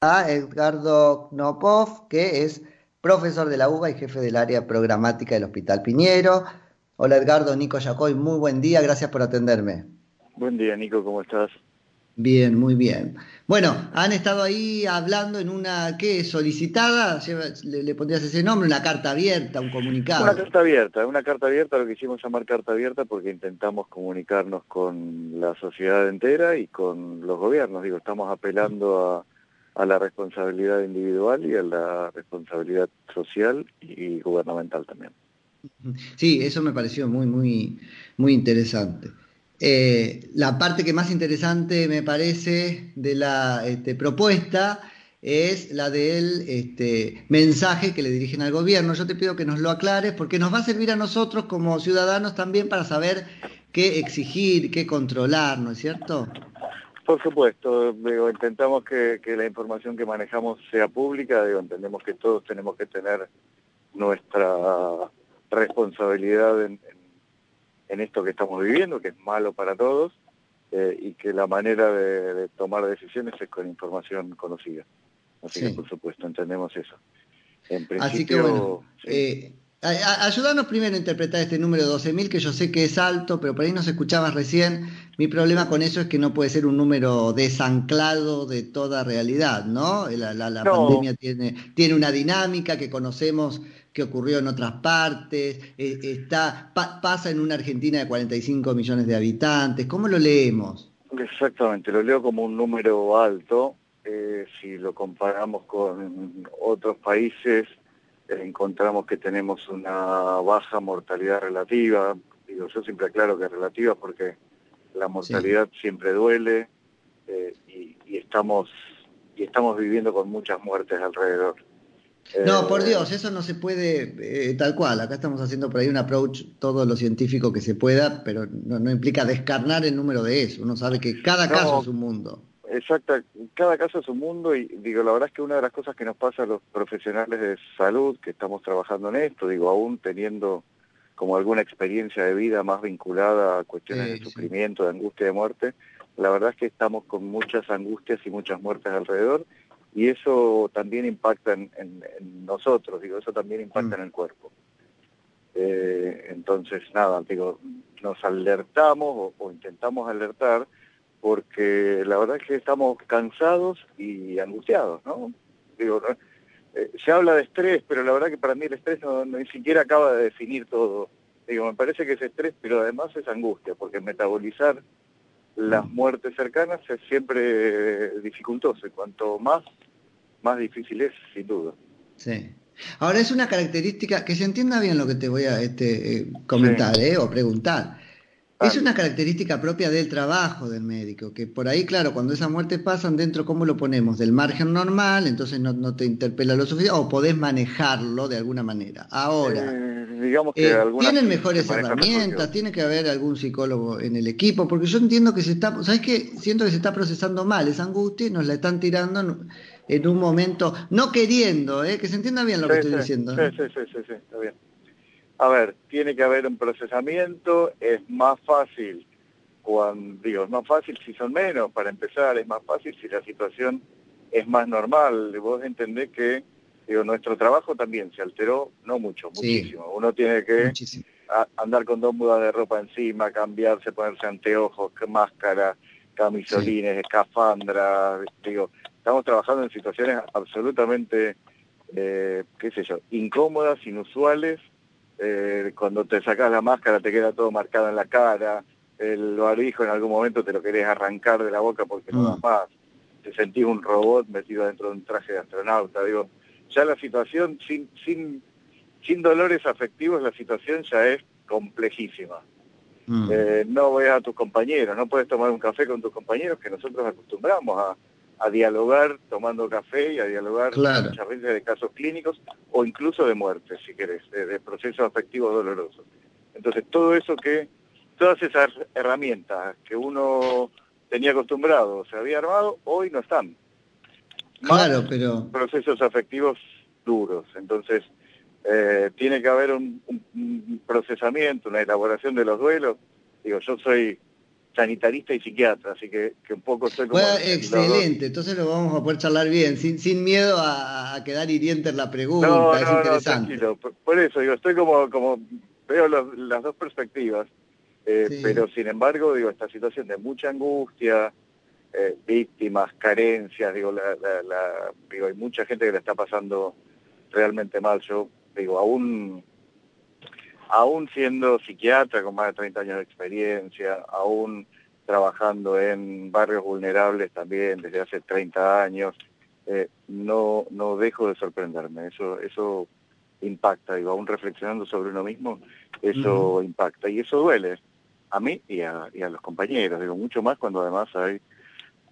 a Edgardo Knopov, que es profesor de la UBA y jefe del área programática del Hospital Piñero. Hola Edgardo, Nico Yacoy, muy buen día, gracias por atenderme. Buen día Nico, ¿cómo estás? Bien, muy bien. Bueno, han estado ahí hablando en una, ¿qué? Solicitada, le, le, pondrías ese nombre, una carta abierta, un comunicado. Una carta abierta, una carta abierta, lo que hicimos llamar carta abierta porque intentamos comunicarnos con la sociedad entera y con los gobiernos. Digo, estamos apelando a, a la responsabilidad individual y a la responsabilidad social y gubernamental también. Sí, eso me pareció muy, muy, muy interesante. Eh, la parte que más interesante me parece de la este, propuesta es la del este, mensaje que le dirigen al gobierno. Yo te pido que nos lo aclares porque nos va a servir a nosotros como ciudadanos también para saber qué exigir, qué controlar, ¿no es cierto? Por supuesto, digo, intentamos que, que, la información que manejamos sea pública, digo, entendemos que todos tenemos que tener nuestra responsabilidad en, en en esto que estamos viviendo, que es malo para todos, eh, y que la manera de, de, tomar decisiones es con información conocida. Así sí. que, por supuesto, entendemos eso. En principio, Así que, bueno, ¿sí? eh, ayúdanos primero a interpretar este número 12.000, que yo sé que es alto, pero por ahí no se escuchaba recién. Mi problema con eso es que no puede ser un número desanclado de toda realidad, ¿no? La, la, la no. pandemia tiene, tiene una dinámica que conocemos que ocurrió en otras partes, eh, está, pa, pasa en una Argentina de 45 millones de habitantes. ¿Cómo lo leemos? Exactamente, lo leo como un número alto. Eh, si lo comparamos con otros países, encontramos que tenemos una baja mortalidad relativa. Digo, yo siempre aclaro que es relativa porque la mortalidad sí. siempre duele eh, y, y, estamos, y estamos viviendo con muchas muertes alrededor. No, por Dios, eso no se puede eh, tal cual. Acá estamos haciendo por ahí un approach todo lo científico que se pueda, pero no, no implica descarnar el número de eso. Uno sabe que cada no, caso es un mundo. Exacto, cada caso es un mundo y digo, la verdad es que una de las cosas que nos pasa a los profesionales de salud que estamos trabajando en esto, digo, aún teniendo como alguna experiencia de vida más vinculada a cuestiones sí, de sufrimiento, sí. de angustia, de muerte, la verdad es que estamos con muchas angustias y muchas muertes alrededor y eso también impacta en, en, en nosotros, digo, eso también impacta mm. en el cuerpo. Eh, entonces, nada, digo, nos alertamos o, o, intentamos alertar porque la verdad es que estamos cansados y angustiados, ¿no? Digo, eh, se habla de estrés, pero la verdad que para mí el estrés no, no, ni siquiera acaba de definir todo. Digo, me parece que es estrés, pero además es angustia, porque metabolizar las mm. muertes cercanas es siempre dificultoso y cuanto más, más difícil es, sin duda. Sí. Ahora es una característica, que se entienda bien lo que te voy a este, eh, comentar sí. eh, o preguntar. Es una característica propia del trabajo del médico, que por ahí, claro, cuando esa muerte pasan dentro, ¿cómo lo ponemos? Del margen normal, entonces no, no te interpela lo suficiente, o podés manejarlo de alguna manera. Ahora, eh, digamos que eh, tienen mejores herramientas, tiene que haber algún psicólogo en el equipo, porque yo entiendo que se está, ¿sabes qué? Siento que se está procesando mal esa angustia y nos la están tirando en, en un momento, no queriendo, ¿eh? que se entienda bien lo sí, que estoy sí, diciendo. Sí, sí, sí, sí, sí, está bien a ver, tiene que haber un procesamiento, es más fácil cuando, digo, es más fácil si son menos, para empezar, es más fácil si la situación es más normal. Vos entendés que, digo, nuestro trabajo también se alteró, no mucho, muchísimo. Sí, Uno tiene que andar con dos mudas de ropa encima, cambiarse, ponerse anteojos, máscara, camisolines, sí. escafandra, digo, estamos trabajando en situaciones absolutamente, eh, qué sé yo, incómodas, inusuales, eh, cuando te sacas la máscara te queda todo marcado en la cara, el barbijo en algún momento te lo querés arrancar de la boca porque no mm. más, te sentís un robot metido dentro de un traje de astronauta, digo, ya la situación sin, sin, sin dolores afectivos, la situación ya es complejísima. Mm. Eh, no ves a tus compañeros, no puedes tomar un café con tus compañeros que nosotros acostumbramos a, a dialogar tomando café y a dialogar claro. muchas veces de casos clínicos o incluso de muerte, si querés, de, de procesos afectivos dolorosos. Entonces, todo eso que, todas esas herramientas que uno tenía acostumbrado, se había armado, hoy no están. Claro, pero... Procesos afectivos duros. Entonces, eh, tiene que haber un, un, procesamiento, una elaboración de los duelos. Digo, yo soy sanitarista y psiquiatra, así que, un poco estoy como... excelente, entonces lo vamos a poder charlar bien, sin, sin miedo a, quedar hiriente en la pregunta, es interesante. No, por, eso digo, estoy como, como veo las dos perspectivas, eh, pero sin embargo, digo, esta situación de mucha angustia, eh, víctimas, carencias, digo, la, digo, hay mucha gente que le está pasando realmente mal, yo digo, aún aún siendo psiquiatra con más de 30 años de experiencia, aún trabajando en barrios vulnerables también desde hace 30 años, eh, no, no dejo de sorprenderme. Eso, eso impacta, digo, aún reflexionando sobre uno mismo, eso impacta. Y eso duele a mí y a, los compañeros, digo, mucho más cuando además hay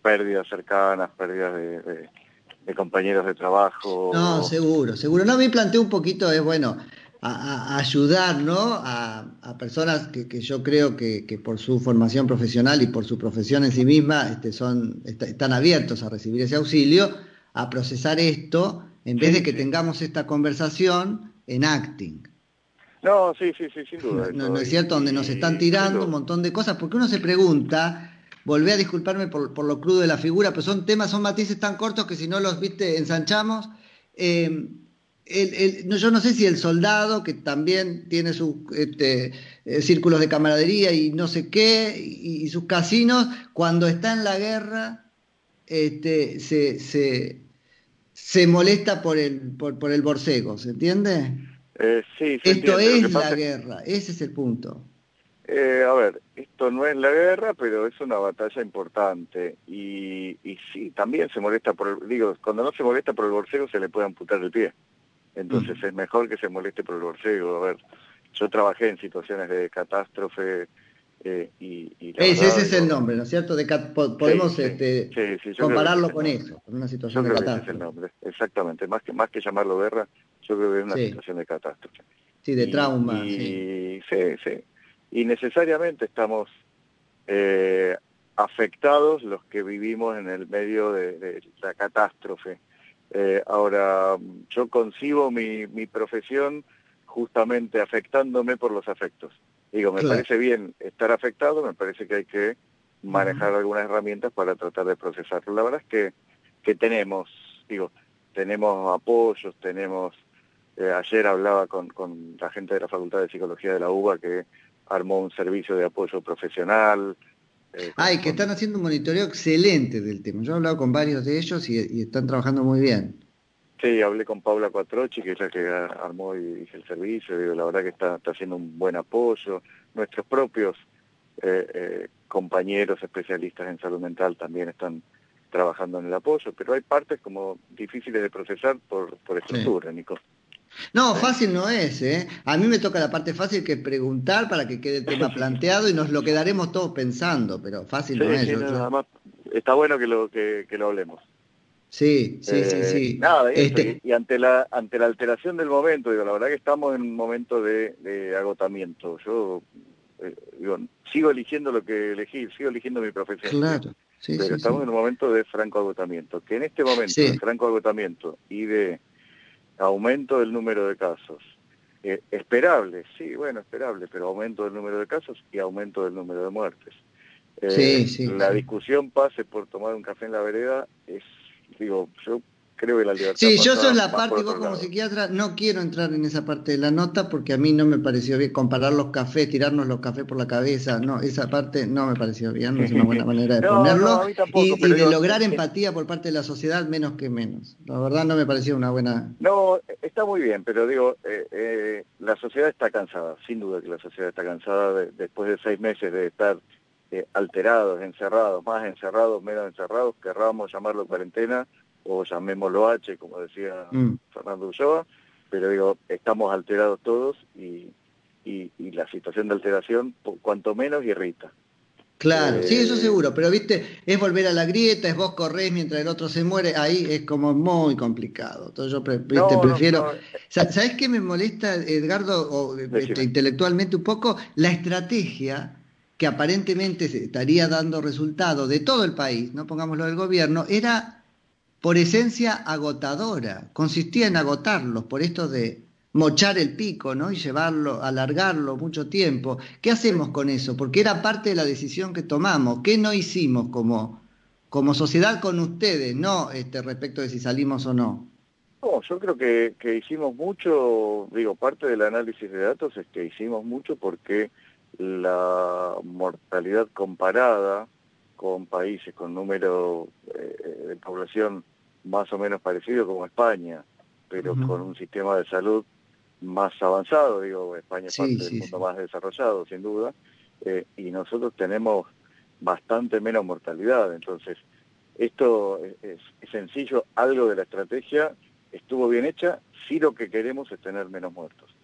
pérdidas cercanas, pérdidas de, compañeros de trabajo. No, seguro, seguro. No, me planteé un poquito, es bueno, a, ayudar ¿no? a, personas que, yo creo que, por su formación profesional y por su profesión en sí misma este, son, están abiertos a recibir ese auxilio, a procesar esto, en vez de que tengamos esta conversación en acting. No, sí, sí, sí, sin duda. No, es cierto, donde nos están tirando un montón de cosas, porque uno se pregunta, volvé a disculparme por, lo crudo de la figura, pero son temas, son matices tan cortos que si no los, viste, ensanchamos. Eh, yo no sé si el soldado, que también tiene sus este, eh, círculos de camaradería y no sé qué, y, sus casinos, cuando está en la guerra, este, se, se, molesta por el, por, el borcego, ¿se entiende? Eh, sí, Esto es la guerra, ese es el punto. Eh, a ver, esto no es la guerra, pero es una batalla importante. Y, y sí, también se molesta por el... Digo, cuando no se molesta por el borcego se le puede amputar el pie. Entonces es mejor que se moleste por el borcego. A ver, yo trabajé en situaciones de catástrofe eh, y, ese, es el nombre, ¿no es cierto? De podemos este, compararlo con eso, con una situación de catástrofe. Ese es el nombre, exactamente. Más que, más que llamarlo guerra, yo creo que es una situación de catástrofe. Sí, de trauma. Y, sí. sí, Y necesariamente estamos eh, afectados los que vivimos en el medio de la catástrofe. Eh, ahora, yo concibo mi, mi profesión justamente afectándome por los afectos. Digo, me parece bien estar afectado, me parece que hay que manejar algunas herramientas para tratar de procesarlo. La verdad es que, que tenemos, digo, tenemos apoyos, tenemos, eh, ayer hablaba con, con la gente de la Facultad de Psicología de la UBA que armó un servicio de apoyo profesional, eh, Ay, que están haciendo un monitoreo excelente del tema. Yo he hablado con varios de ellos y, están trabajando muy bien. Sí, hablé con Paula Cuatrochi, que es la que armó y el servicio. Digo, la verdad que está, haciendo un buen apoyo. Nuestros propios eh, eh, compañeros especialistas en salud mental también están trabajando en el apoyo, pero hay partes como difíciles de procesar por, por estructura, Nico. No, fácil no es, ¿eh? A mí me toca la parte fácil que es preguntar para que quede el tema planteado y nos lo quedaremos todos pensando, pero fácil no es. está bueno que lo, que, lo hablemos. Sí, sí, sí, eh, sí. Nada, este y, ante la ante la alteración del momento, digo, la verdad que estamos en un momento de, agotamiento. Yo eh, digo, sigo eligiendo lo que elegí, sigo eligiendo mi profesión. Claro. Sí, pero estamos en un momento de franco agotamiento. Que en este momento de franco agotamiento y de aumento del número de casos. Eh, esperable, sí, bueno, esperable, pero aumento del número de casos y aumento del número de muertes. Eh, la discusión pase por tomar un café en la vereda es, digo, yo creo que la libertad. Sí, yo soy la parte, y vos como psiquiatra no quiero entrar en esa parte de la nota porque a mí no me pareció bien comparar los cafés, tirarnos los cafés por la cabeza, no, esa parte no me pareció bien, no es una buena manera de ponerlo. y, de lograr empatía por parte de la sociedad, menos que menos. La verdad no me pareció una buena... No, está muy bien, pero digo, eh, eh, la sociedad está cansada, sin duda que la sociedad está cansada después de seis meses de estar eh, alterados, encerrados, más encerrados, menos encerrados, querramos llamarlo cuarentena, o llamémoslo H, como decía mm. Fernando Ulloa, pero digo, estamos alterados todos y, y, la situación de alteración, cuanto menos, irrita. Claro, sí, eso eh, seguro, pero viste, es volver a la grieta, es vos corres mientras el otro se muere, ahí es como muy complicado. Entonces yo prefiero... ¿Sabés qué me molesta, Edgardo, o, este, intelectualmente un poco? La estrategia que aparentemente estaría dando resultado de todo el país, no pongámoslo del gobierno, era por esencia agotadora, consistía en agotarlos por esto de mochar el pico, ¿no? Y llevarlo, alargarlo mucho tiempo. ¿Qué hacemos con eso? Porque era parte de la decisión que tomamos. ¿Qué no hicimos como, como sociedad con ustedes, no este, respecto de si salimos o no? No, yo creo que, hicimos mucho, digo, parte del análisis de datos es que hicimos mucho porque la mortalidad comparada con países con número eh, de población más o menos parecido como España, pero con un sistema de salud más avanzado, digo, España es parte del mundo más desarrollado, sin duda, eh, y nosotros tenemos bastante menos mortalidad, entonces esto es, sencillo, algo de la estrategia estuvo bien hecha, si lo que queremos es tener menos muertos.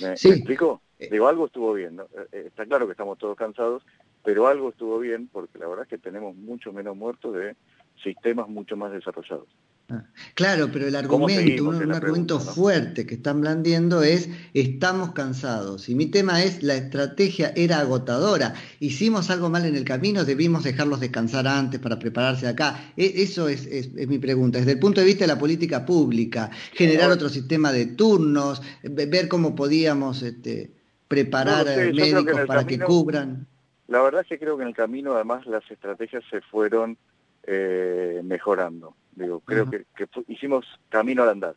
¿Me, explico? Eh. Digo, algo estuvo bien, eh, está claro que estamos todos cansados, pero algo estuvo bien porque la verdad es que tenemos mucho menos muertos de sistemas mucho más desarrollados. Ah, claro, pero el argumento, un, argumento fuerte que están blandiendo es estamos cansados. Y mi tema es la estrategia era agotadora. Hicimos algo mal en el camino, debimos dejarlos descansar antes para prepararse acá. E, eso es, mi pregunta. Desde el punto de vista de la política pública, generar otro sistema de turnos, ver cómo podíamos este, preparar médicos para que cubran. La verdad es que creo que en el camino además las estrategias se fueron eh, mejorando. Digo, creo que, hicimos camino al andar.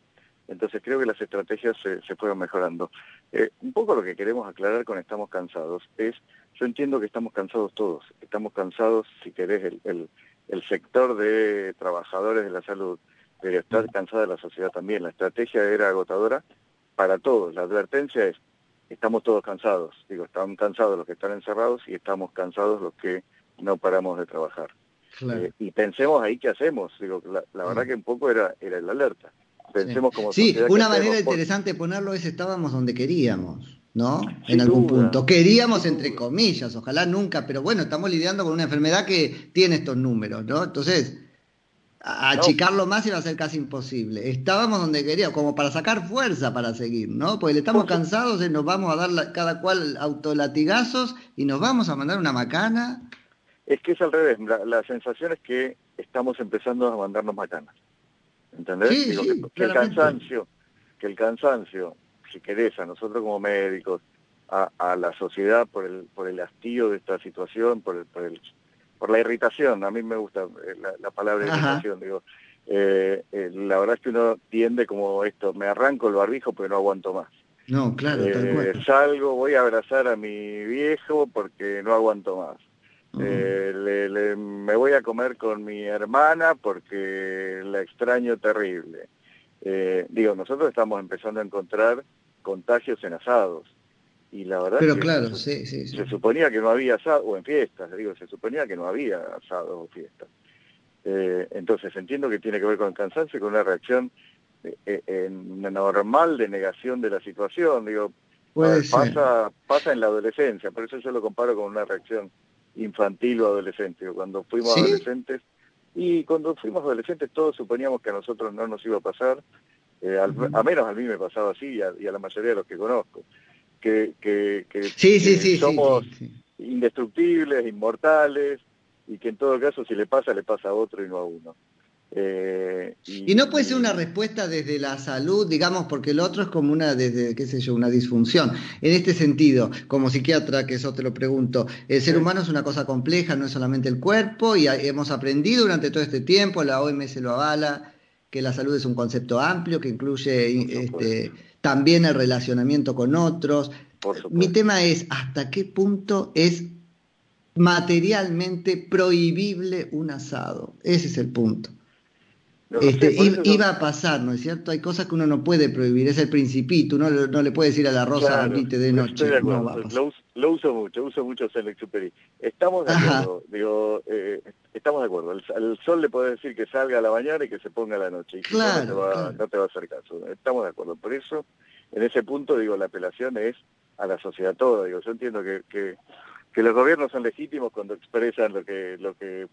Entonces creo que las estrategias se, fueron mejorando. Eh, un poco lo que queremos aclarar con estamos cansados es, yo entiendo que estamos cansados todos, estamos cansados, si querés, el, el, sector de trabajadores de la salud, pero está cansada la sociedad también. La estrategia era agotadora para todos. La advertencia es, estamos todos cansados. Digo, están cansados los que están encerrados y estamos cansados los que no paramos de trabajar. Eh, y pensemos ahí qué hacemos. Digo, la, verdad que un poco era, era el alerta. Pensemos como Sí, una manera interesante de ponerlo es estábamos donde queríamos, ¿no? en algún punto. Queríamos entre comillas, ojalá nunca, pero bueno, estamos lidiando con una enfermedad que tiene estos números, ¿no? Entonces, achicarlo más iba a ser casi imposible. Estábamos donde queríamos, como para sacar fuerza para seguir, ¿no? Porque le estamos cansados, nos vamos a dar cada cual autolatigazos y nos vamos a mandar una macana es que es al revés, la, sensación es que estamos empezando a mandarnos macanas. ¿Entendés? que, el cansancio, que el cansancio, si querés, a nosotros como médicos, a, la sociedad por el, por el hastío de esta situación, por el, por el por la irritación, a mí me gusta eh, la, palabra irritación, digo, eh, eh, la verdad es que uno tiende como esto, me arranco el barbijo pero no aguanto más. No, claro, Salgo, voy a abrazar a mi viejo porque no aguanto más eh, me voy a comer con mi hermana porque la extraño terrible. Eh, digo, nosotros estamos empezando a encontrar contagios en asados. Y la verdad Pero claro, sí, sí, se suponía que no había asados, o en fiestas, digo, se suponía que no había asados o fiestas. Eh, entonces entiendo que tiene que ver con el cansancio, con una reacción normal de negación de la situación. Digo, pasa, pasa en la adolescencia, por eso yo lo comparo con una reacción infantil o adolescente. Cuando fuimos adolescentes, y cuando fuimos adolescentes todos suponíamos que a nosotros no nos iba a pasar, eh, a menos a mí me pasaba así y a, la mayoría de los que conozco, que, que, somos indestructibles, inmortales, y que en todo caso si le pasa, le pasa a otro y no a uno. Eh, y, no puede ser una respuesta desde la salud, digamos, porque el otro es como una, desde, qué sé yo, una disfunción. En este sentido, como psiquiatra, que eso te lo pregunto, el ser humano es una cosa compleja, no es solamente el cuerpo, y hemos aprendido durante todo este tiempo, la OMS lo avala, que la salud es un concepto amplio, que incluye este, también el relacionamiento con otros. Mi tema es, ¿hasta qué punto es materialmente prohibible un asado? Ese es el punto. Este, iba a pasar, ¿no es cierto? Hay cosas que uno no puede prohibir, es el principito, uno no le puede decir a la rosa claro, de noche. lo, uso mucho, uso mucho Select Superi. Estamos de acuerdo, digo, eh, estamos de acuerdo. Al, sol le puede decir que salga a la mañana y que se ponga a la noche. Y claro, no, te va, no te va a hacer caso. Estamos de acuerdo. Por eso, en ese punto, digo, la apelación es a la sociedad toda. Digo, yo entiendo que, que, que los gobiernos son legítimos cuando expresan lo que, lo que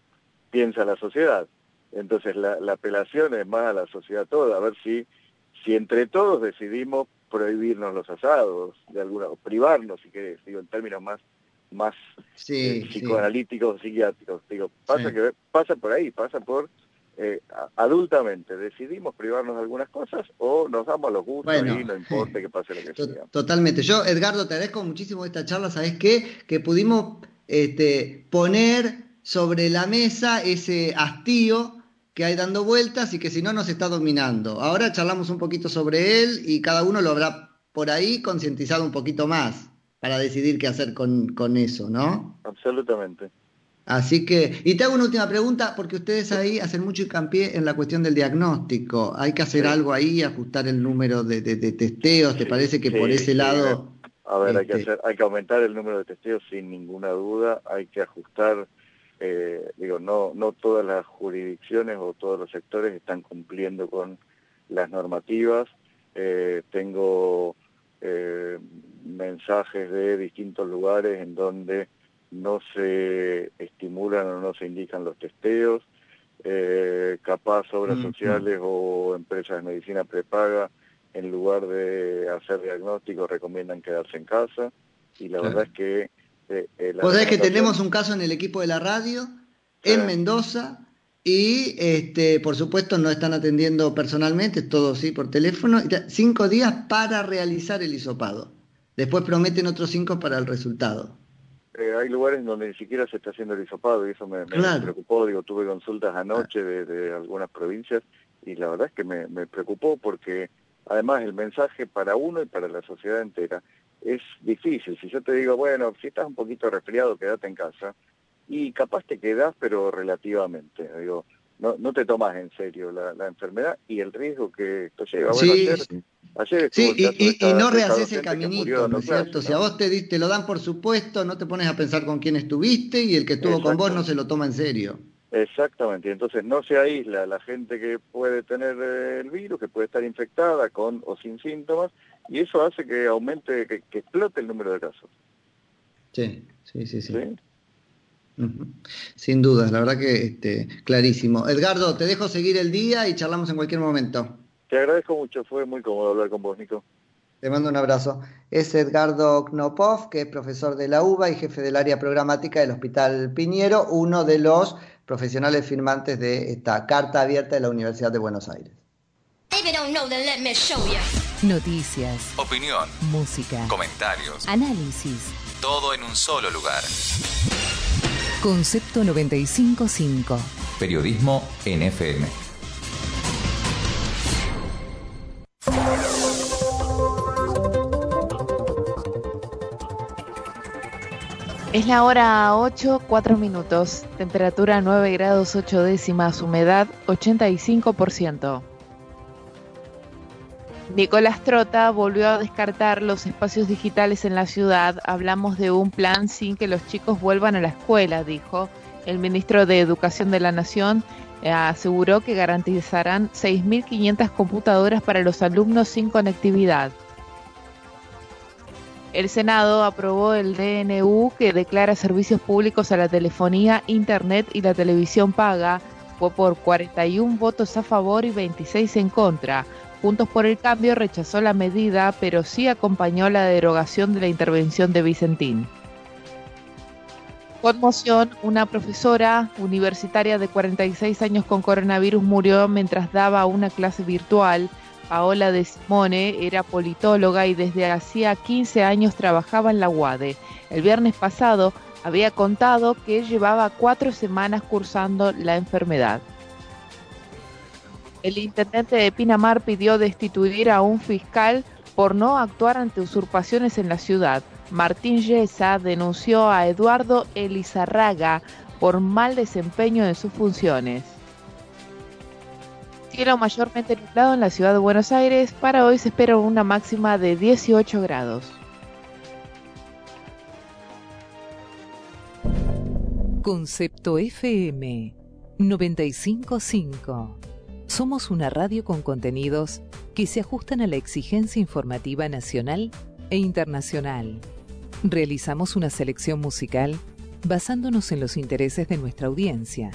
piensa la sociedad entonces la, apelación es más a la sociedad toda, a ver si, si entre todos decidimos prohibirnos los asados, de alguna, o privarnos, si querés, digo, en términos más más eh, psicoanalíticos, psiquiátricos. Digo, pasa que pasa por ahí, pasa por eh, adultamente decidimos privarnos de algunas cosas o nos damos los gustos y no importa que pase lo que sea. Totalmente. Yo, Edgardo, te agradezco muchísimo esta charla. ¿Sabes qué? Que pudimos este, poner sobre la mesa ese hastío que hay dando vueltas y que si no nos está dominando. Ahora charlamos un poquito sobre él y cada uno lo habrá por ahí concientizado un poquito más para decidir qué hacer con, con eso, ¿no? Absolutamente. Así que, y te hago una última pregunta, porque ustedes ahí hacen mucho hincapié en la cuestión del diagnóstico. ¿Hay que hacer algo ahí, ajustar el número de, testeos? ¿Te parece que por ese lado... A ver, hay, que este hacer, hay que aumentar el número de testeos sin ninguna duda, hay que ajustar, eh, digo, no, no todas las jurisdicciones o todos los sectores están cumpliendo con las normativas. Eh, tengo eh, mensajes de distintos lugares en donde no se estimulan o no se indican los testeos, capaz obras sociales o empresas de medicina prepaga, en lugar de hacer diagnóstico, recomiendan quedarse en casa. Y la verdad es que... Eh, eh Vos que tenemos un caso en el equipo de la radio, en Mendoza, y este, por supuesto no están atendiendo personalmente, todo sí por teléfono, cinco días para realizar el hisopado. Después prometen otros cinco para el resultado. Eh, hay lugares donde ni siquiera se está haciendo el hisopado y eso me, preocupó. Digo, tuve consultas anoche de, algunas provincias y la verdad es que me, preocupó porque además el mensaje para uno y para la sociedad entera es difícil. Si yo te digo, bueno, si estás un poquito resfriado, quédate en casa y capaz te quedás, pero relativamente. Digo, no, no te tomas en serio la, enfermedad y el riesgo que esto lleva. Bueno, sí, sí, y, no rehaces el caminito, ¿no es cierto? Si a vos te, te lo dan por supuesto, no te pones a pensar con quién estuviste y el que estuvo con vos no se lo toma en serio. Exactamente, entonces no se aísla la gente que puede tener eh, el virus, que puede estar infectada con o sin síntomas, y eso hace que aumente, que, explote el número de casos. Sí, sí, sí, sí. Sin duda, la verdad que este, clarísimo. Edgardo, te dejo seguir el día y charlamos en cualquier momento. Te agradezco mucho, fue muy cómodo hablar con vos, Nico. Te mando un abrazo. Es Edgardo Knopov, que es profesor de la UBA y jefe del área programática del Hospital Piñero, uno de los profesionales firmantes de esta carta abierta de la Universidad de Buenos Aires. Noticias, opinión, música, comentarios, análisis. Todo en un solo lugar. Concepto 955. Periodismo NFM. Es la hora 8, 4 minutos. Temperatura 9 grados 8 décimas. Humedad 85%. Nicolás Trota volvió a descartar los espacios digitales en la ciudad. Hablamos de un plan sin que los chicos vuelvan a la escuela, dijo. El ministro de Educación de la Nación eh, aseguró que garantizarán 6.500 computadoras para los alumnos sin conectividad. El Senado aprobó el DNU que declara servicios públicos a la telefonía, internet y la televisión paga. Fue por 41 votos a favor y 26 en contra. Juntos por el Cambio rechazó la medida, pero sí acompañó la derogación de la intervención de Vicentín. Conmoción, una profesora universitaria de 46 años con coronavirus murió mientras daba una clase virtual. Paola de Simone era politóloga y desde hacía 15 años trabajaba en la UADE. El viernes pasado había contado que llevaba cuatro semanas cursando la enfermedad. El intendente de Pinamar pidió destituir a un fiscal por no actuar ante usurpaciones en la ciudad. Martín Yesa denunció a Eduardo Elizarraga por mal desempeño en sus funciones. Cielo mayormente nublado en la ciudad de Buenos Aires. Para hoy se espera una máxima de 18 grados. Concepto FM 955. Somos una radio con contenidos que se ajustan a la exigencia informativa nacional e internacional. Realizamos una selección musical basándonos en los intereses de nuestra audiencia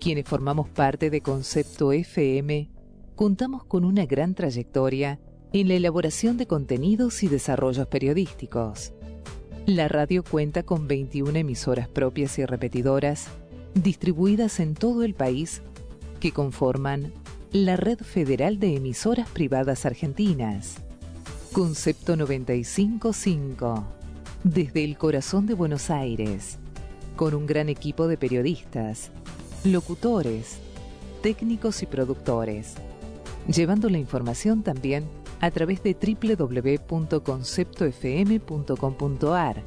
quienes formamos parte de Concepto FM, contamos con una gran trayectoria en la elaboración de contenidos y desarrollos periodísticos. La radio cuenta con 21 emisoras propias y repetidoras, distribuidas en todo el país, que conforman la Red Federal de Emisoras Privadas Argentinas. Concepto 955. Desde el corazón de Buenos Aires, con un gran equipo de periodistas, locutores, técnicos y productores, llevando la información también a través de www.conceptofm.com.ar.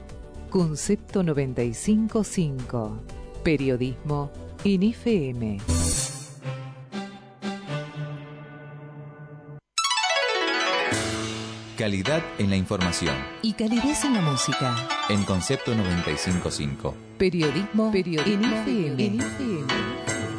Concepto 955. Periodismo en FM. Calidad en la información. Y calidez en la música. En Concepto 955. Periodismo, Periodismo en FM. En FM.